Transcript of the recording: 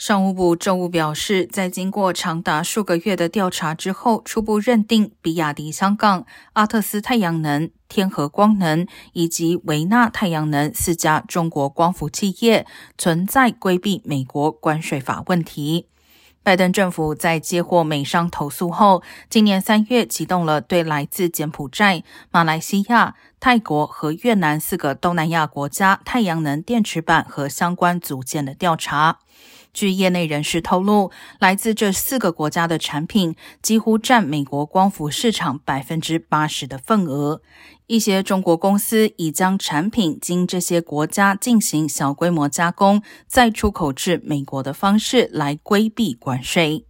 商务部周五表示，在经过长达数个月的调查之后，初步认定比亚迪香港、阿特斯太阳能、天合光能以及维纳太阳能四家中国光伏企业存在规避美国关税法问题。拜登政府在接获美商投诉后，今年三月启动了对来自柬埔寨、马来西亚、泰国和越南四个东南亚国家太阳能电池板和相关组件的调查。据业内人士透露，来自这四个国家的产品几乎占美国光伏市场百分之八十的份额。一些中国公司已将产品经这些国家进行小规模加工，再出口至美国的方式来规避关税。